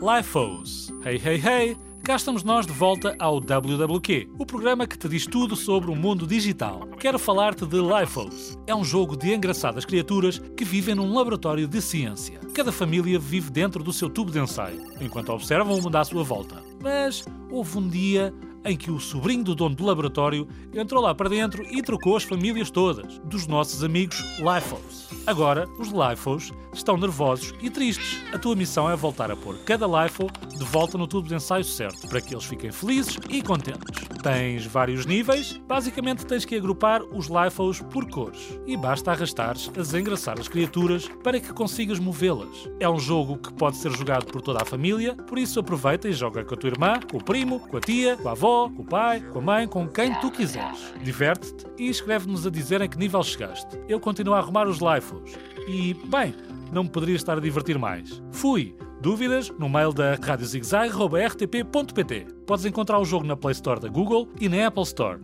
LIFOs. Hey, hey, hey! Cá estamos nós de volta ao WWQ, o programa que te diz tudo sobre o mundo digital. Quero falar-te de LIFOs. É um jogo de engraçadas criaturas que vivem num laboratório de ciência. Cada família vive dentro do seu tubo de ensaio, enquanto observam o mundo à sua volta. Mas houve um dia em que o sobrinho do dono do laboratório entrou lá para dentro e trocou as famílias todas, dos nossos amigos LIFOs. Agora, os LIFOs estão nervosos e tristes. A tua missão é voltar a pôr cada LIFO de volta no tubo de ensaio certo, para que eles fiquem felizes e contentes. Tens vários níveis, basicamente tens que agrupar os LIFOs por cores. E basta arrastares as engraçadas criaturas para que consigas movê-las. É um jogo que pode ser jogado por toda a família, por isso aproveita e joga com a tua irmã, com o primo, com a tia, com a avó, com o pai, com a mãe, com quem tu quiseres. Diverte-te e escreve-nos a dizer em que nível chegaste. Eu continuo a arrumar os LIFOs. E, bem, não me poderia estar a divertir mais. Fui! Dúvidas? No mail da radiozigzag.rtp.pt. Podes encontrar o jogo na Play Store da Google e na Apple Store.